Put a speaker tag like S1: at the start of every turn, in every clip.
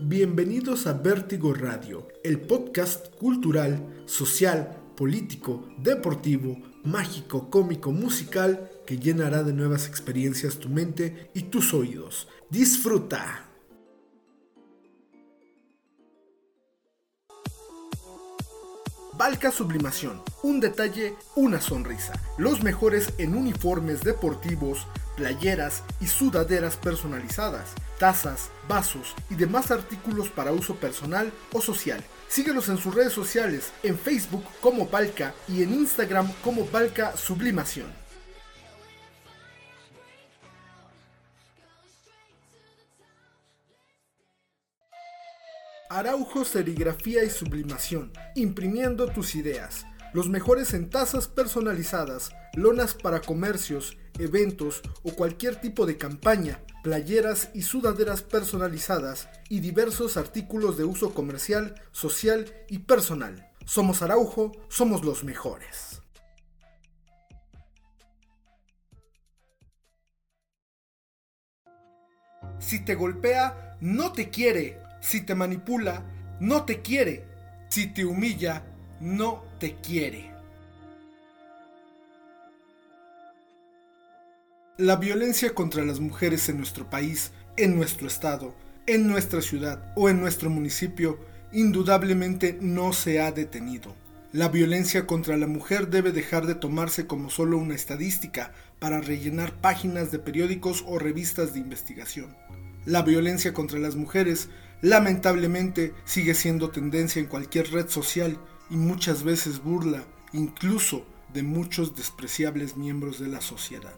S1: Bienvenidos a Vértigo Radio, el podcast cultural, social, político, deportivo, mágico, cómico, musical que llenará de nuevas experiencias tu mente y tus oídos. Disfruta. Balca Sublimación. Un detalle, una sonrisa. Los mejores en uniformes deportivos, playeras y sudaderas personalizadas, tazas, vasos y demás artículos para uso personal o social. Síguelos en sus redes sociales, en Facebook como Balca y en Instagram como Balca Sublimación. Araujo Serigrafía y Sublimación, imprimiendo tus ideas. Los mejores en tazas personalizadas, lonas para comercios, eventos o cualquier tipo de campaña, playeras y sudaderas personalizadas y diversos artículos de uso comercial, social y personal. Somos Araujo, somos los mejores. Si te golpea, no te quiere. Si te manipula, no te quiere. Si te humilla, no te quiere. La violencia contra las mujeres en nuestro país, en nuestro estado, en nuestra ciudad o en nuestro municipio indudablemente no se ha detenido. La violencia contra la mujer debe dejar de tomarse como solo una estadística para rellenar páginas de periódicos o revistas de investigación. La violencia contra las mujeres lamentablemente sigue siendo tendencia en cualquier red social y muchas veces burla incluso de muchos despreciables miembros de la sociedad.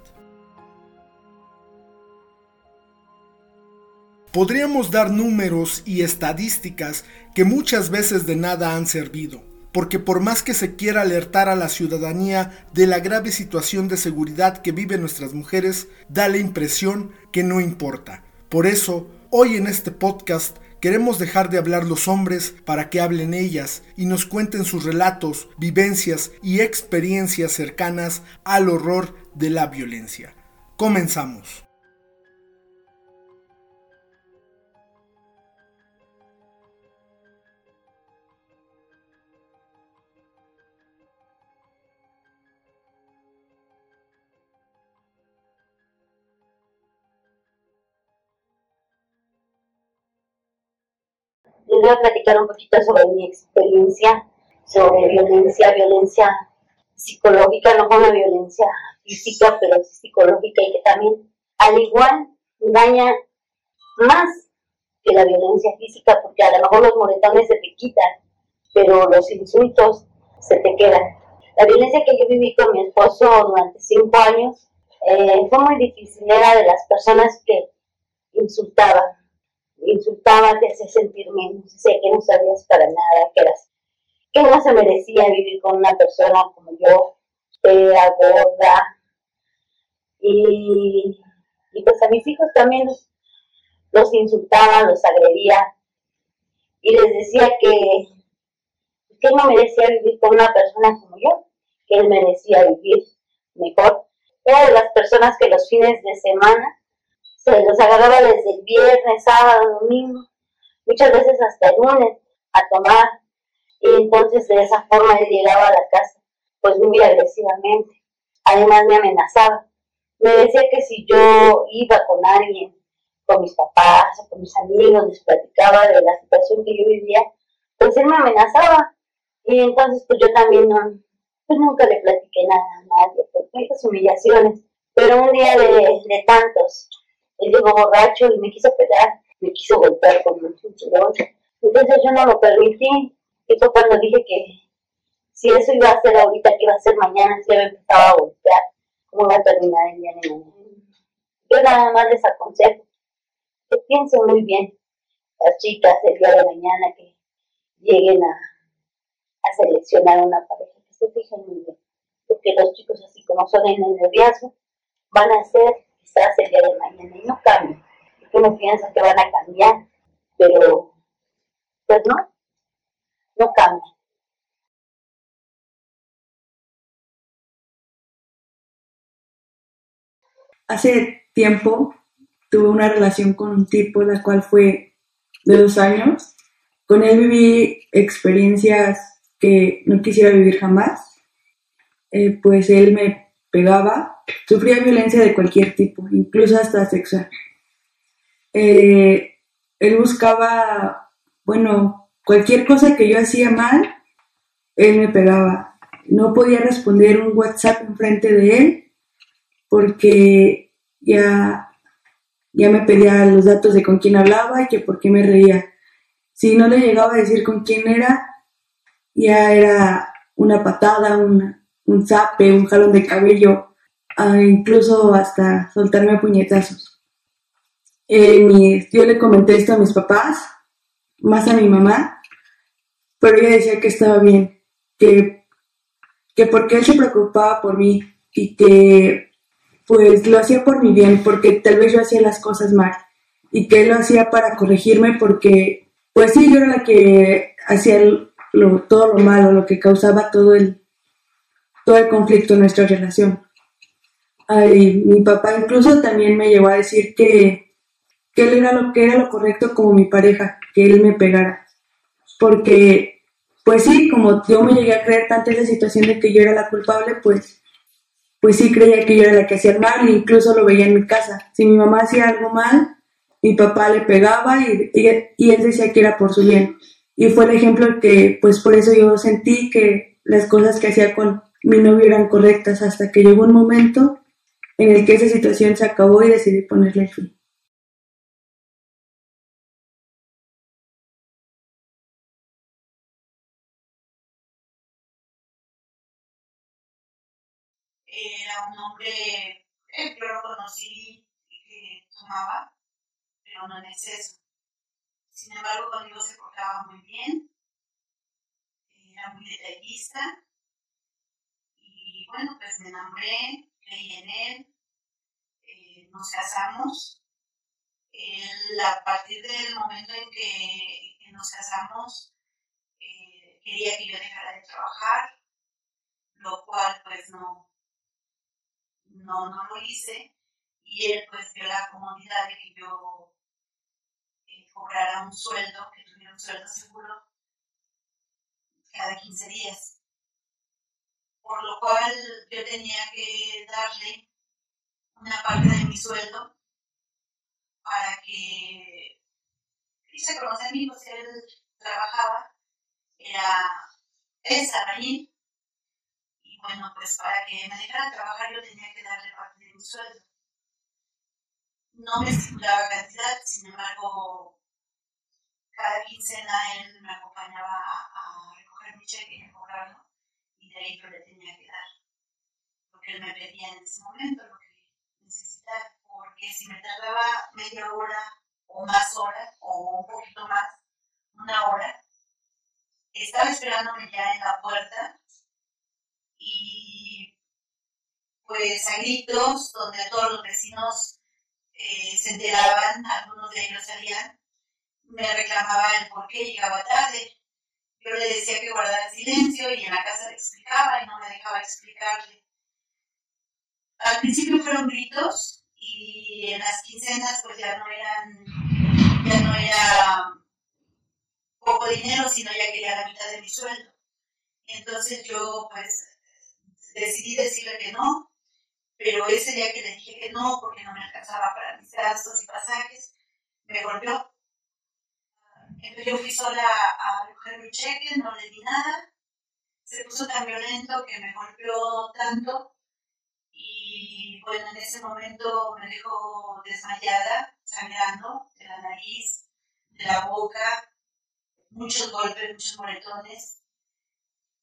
S1: Podríamos dar números y estadísticas que muchas veces de nada han servido, porque por más que se quiera alertar a la ciudadanía de la grave situación de seguridad que viven nuestras mujeres, da la impresión que no importa. Por eso, hoy en este podcast Queremos dejar de hablar los hombres para que hablen ellas y nos cuenten sus relatos, vivencias y experiencias cercanas al horror de la violencia. Comenzamos.
S2: Voy a platicar un poquito sobre mi experiencia sobre violencia, violencia psicológica, no como violencia física, pero psicológica y que también al igual daña más que la violencia física, porque a lo mejor los moretones se te quitan, pero los insultos se te quedan. La violencia que yo viví con mi esposo durante cinco años eh, fue muy difícil, era de las personas que insultaban, insultaba, te hacía sentir menos, que no sabías para nada, que eras, que no se merecía vivir con una persona como yo, fea, gorda, y, y pues a mis hijos también los, los insultaba, los agredía, y les decía que, que no merecía vivir con una persona como yo, que él merecía vivir mejor. Era de las personas que los fines de semana se los agarraba desde el viernes, sábado, domingo, muchas veces hasta el lunes a tomar. Y entonces de esa forma él llegaba a la casa, pues muy agresivamente. Además me amenazaba. Me decía que si yo iba con alguien, con mis papás o con mis amigos, les platicaba de la situación que yo vivía, pues él me amenazaba. Y entonces pues yo también no, pues nunca le platiqué nada a nadie, por muchas humillaciones. Pero un día de, de tantos, él llegó borracho y me quiso pegar, me quiso golpear con un cinturón. Entonces yo no lo permití. Y fue cuando dije que si eso iba a ser ahorita, que iba a ser mañana, si me empezaba a golpear, ¿cómo iba a terminar el día de mañana? Yo nada más les aconsejo que piensen muy bien las chicas el día de mañana que lleguen a, seleccionar una pareja, que se fijen muy bien. Porque los chicos, así como son en el noviazgo, van a ser quizás el día de mañana y no cambia. Uno piensa que van a cambiar, pero pues no, no cambia.
S3: Hace tiempo tuve una relación con un tipo la cual fue de dos años. Con él viví experiencias que no quisiera vivir jamás. Eh, pues él me pegaba, sufría violencia de cualquier tipo, incluso hasta sexual. Eh, él buscaba, bueno, cualquier cosa que yo hacía mal, él me pegaba. No podía responder un WhatsApp enfrente de él porque ya, ya me pedía los datos de con quién hablaba y que por qué me reía. Si no le llegaba a decir con quién era, ya era una patada, un zape, un jalón de cabello, incluso hasta soltarme a puñetazos. Eh, yo le comenté esto a mis papás, más a mi mamá, pero ella decía que estaba bien, que, que porque él se preocupaba por mí y que pues lo hacía por mi bien, porque tal vez yo hacía las cosas mal y que él lo hacía para corregirme porque pues sí, yo era la que hacía todo lo malo, lo que causaba todo el, todo el conflicto en nuestra relación. Ay, mi papá incluso también me llegó a decir que, que él era lo que era lo correcto como mi pareja, que él me pegara. Porque, pues sí, como yo me llegué a creer tanto esa situación de que yo era la culpable, pues, pues sí creía que yo era la que hacía el mal e incluso lo veía en mi casa. Si mi mamá hacía algo mal, mi papá le pegaba y, y, él decía que era por su bien. Y fue el ejemplo que, pues por eso yo sentí que las cosas que hacía con mi novio eran correctas hasta que llegó un momento en el que esa situación se acabó y decidí ponerle fin.
S4: Era un hombre, yo lo conocí que tomaba, pero no en exceso. Sin embargo, conmigo se portaba muy bien, era muy detallista y bueno, pues me enamoré, creí en él, eh, nos casamos. Él, a partir del momento en que, nos casamos, eh, quería que yo dejara de trabajar, lo cual pues no, no, no lo hice y él pues vio la comodidad de que yo cobrara un sueldo, que tuviera un sueldo seguro cada 15 días. Por lo cual yo tenía que darle una parte de mi sueldo para que hice con los amigos que él trabajaba, era esa raíz. Bueno, pues para que me dejara trabajar yo tenía que darle parte de mi sueldo. No me estipulaba cantidad, sin embargo, cada quincena él me acompañaba a, recoger mi cheque y a cobrarlo, y de ahí yo le tenía que dar lo que él me pedía en ese momento, lo que necesitaba, porque si me tardaba media hora o más horas, o un poquito más, una hora, estaba esperándome ya en la puerta pues a gritos donde todos los vecinos eh, se enteraban, algunos de ellos salían me reclamaba el por qué llegaba tarde. Yo le decía que guardara silencio y en la casa le explicaba y no me dejaba explicarle. Al principio fueron gritos y en las quincenas pues ya no eran, ya no era poco dinero, sino ya quería la mitad de mi sueldo. Entonces yo pues decidí decirle que no, pero ese día que le dije que no, porque no me alcanzaba para mis gastos y pasajes, me golpeó entonces yo fui sola a recoger mi cheque, no le di nada. Se puso tan violento que me golpeó tanto. Y bueno, en ese momento me dejó desmayada, sangrando de la nariz, de la boca, muchos golpes, muchos moretones.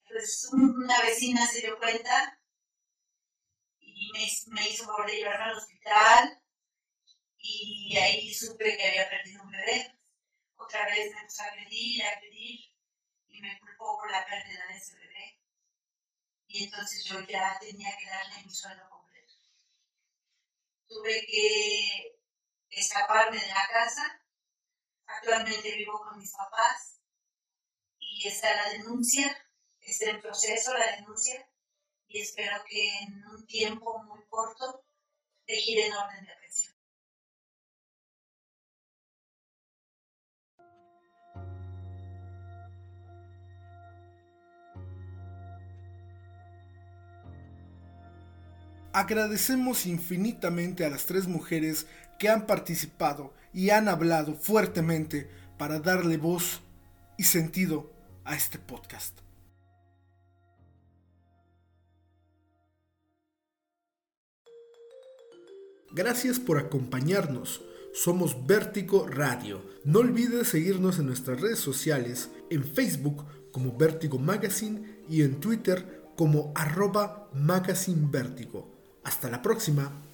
S4: Pues una vecina se dio cuenta me, me hizo favor de llevarme al hospital y ahí supe que había perdido un bebé otra vez me empezó a agredir, a agredir y me culpó por la pérdida de ese bebé. Y entonces yo ya tenía que darle mi sueldo completo. Tuve que escaparme de la casa. Actualmente vivo con mis papás y está la denuncia, está en proceso la denuncia y espero que en un tiempo muy corto te gire en orden de atención.
S1: Agradecemos infinitamente a las tres mujeres que han participado y han hablado fuertemente para darle voz y sentido a este podcast. Gracias por acompañarnos. Somos Vértigo Radio. No olvides seguirnos en nuestras redes sociales, en Facebook como Vértigo Magazine y en Twitter como arroba Magazine Vértigo. Hasta la próxima.